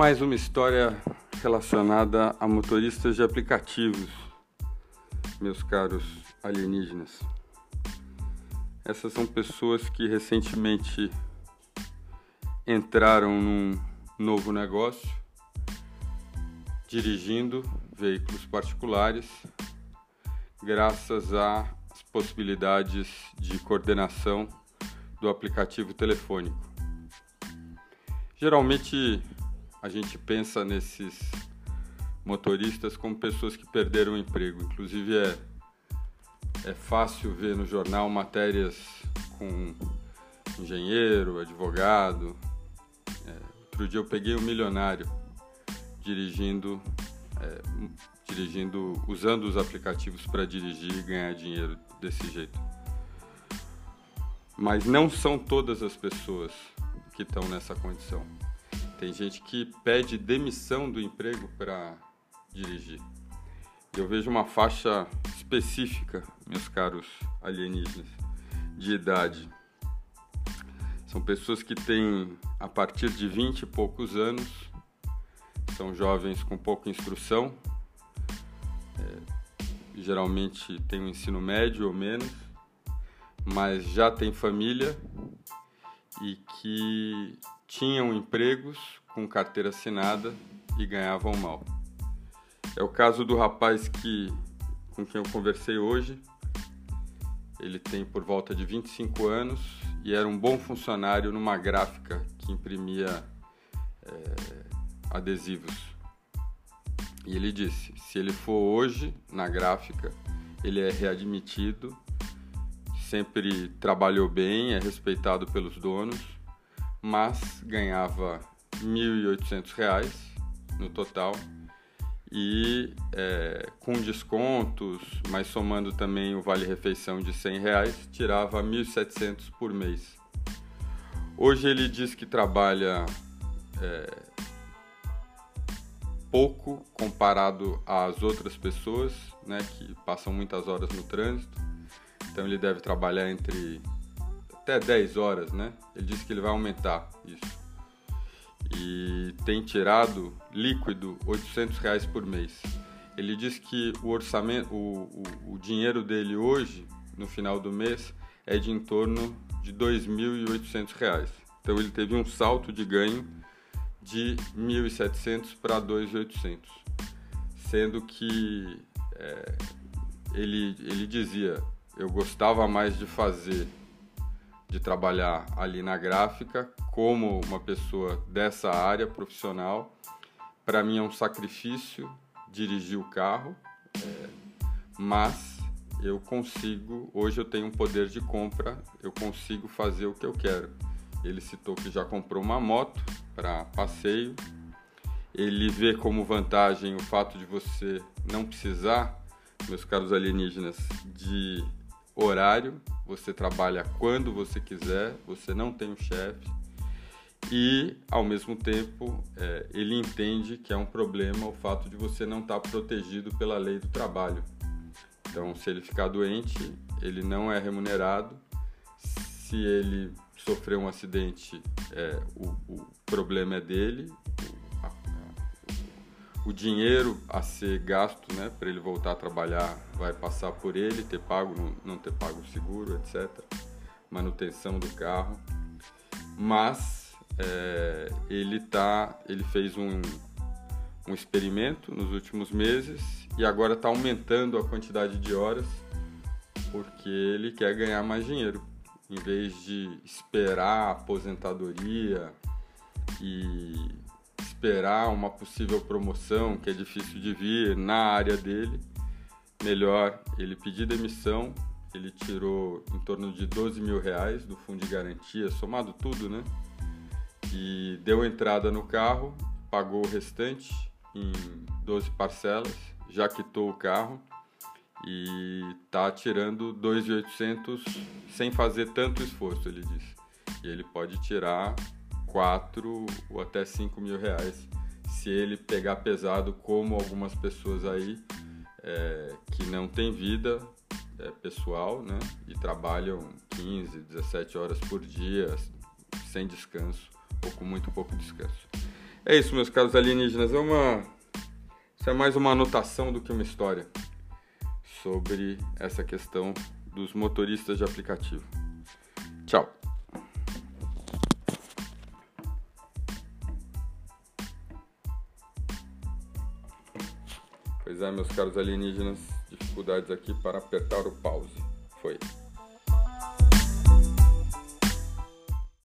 Mais uma história relacionada a motoristas de aplicativos, meus caros alienígenas. Essas são pessoas que recentemente entraram num novo negócio, dirigindo veículos particulares, graças às possibilidades de coordenação do aplicativo telefônico. Geralmente a gente pensa nesses motoristas como pessoas que perderam o emprego. Inclusive é, é fácil ver no jornal matérias com engenheiro, advogado. É, outro dia eu peguei um milionário dirigindo, é, dirigindo, usando os aplicativos para dirigir e ganhar dinheiro desse jeito. Mas não são todas as pessoas que estão nessa condição. Tem gente que pede demissão do emprego para dirigir. Eu vejo uma faixa específica, meus caros alienígenas, de idade. São pessoas que têm a partir de 20 e poucos anos, são jovens com pouca instrução, é, geralmente têm um ensino médio ou menos, mas já têm família e que tinham empregos com carteira assinada e ganhavam mal. É o caso do rapaz que com quem eu conversei hoje. Ele tem por volta de 25 anos e era um bom funcionário numa gráfica que imprimia é, adesivos. E ele disse: se ele for hoje na gráfica, ele é readmitido, sempre trabalhou bem, é respeitado pelos donos mas ganhava R$ 1.800 no total e é, com descontos, mas somando também o vale refeição de R$ reais, tirava 1.700 por mês. Hoje ele diz que trabalha é, pouco comparado às outras pessoas, né, que passam muitas horas no trânsito. Então ele deve trabalhar entre até 10 horas, né? Ele disse que ele vai aumentar isso. E tem tirado líquido 800 reais por mês. Ele diz que o orçamento, o, o, o dinheiro dele hoje, no final do mês, é de em torno de 2.800 reais. Então ele teve um salto de ganho de 1.700 para 2.800, sendo que é, ele, ele dizia eu gostava mais de fazer de trabalhar ali na gráfica como uma pessoa dessa área profissional. Para mim é um sacrifício dirigir o carro, é, mas eu consigo, hoje eu tenho um poder de compra, eu consigo fazer o que eu quero. Ele citou que já comprou uma moto para passeio. Ele vê como vantagem o fato de você não precisar, meus caros alienígenas, de horário, você trabalha quando você quiser, você não tem um chefe e, ao mesmo tempo, é, ele entende que é um problema o fato de você não estar tá protegido pela lei do trabalho. Então, se ele ficar doente, ele não é remunerado. Se ele sofrer um acidente, é, o, o problema é dele, o dinheiro a ser gasto né, para ele voltar a trabalhar vai passar por ele, ter pago, não, ter pago o seguro, etc. Manutenção do carro. Mas é, ele, tá, ele fez um, um experimento nos últimos meses e agora está aumentando a quantidade de horas porque ele quer ganhar mais dinheiro. Em vez de esperar a aposentadoria e esperar uma possível promoção que é difícil de vir na área dele, melhor ele pedir demissão. Ele tirou em torno de 12 mil reais do fundo de garantia, somado tudo, né? E deu entrada no carro, pagou o restante em 12 parcelas, já quitou o carro e tá tirando 2.800 sem fazer tanto esforço, ele disse. E ele pode tirar 4 ou até 5 mil reais se ele pegar pesado, como algumas pessoas aí é, que não têm vida é, pessoal né, e trabalham 15, 17 horas por dia sem descanso ou com muito pouco descanso. É isso, meus caros alienígenas. É uma. Isso é mais uma anotação do que uma história sobre essa questão dos motoristas de aplicativo. Tchau. Pois é, meus caros alienígenas, dificuldades aqui para apertar o pause. Foi.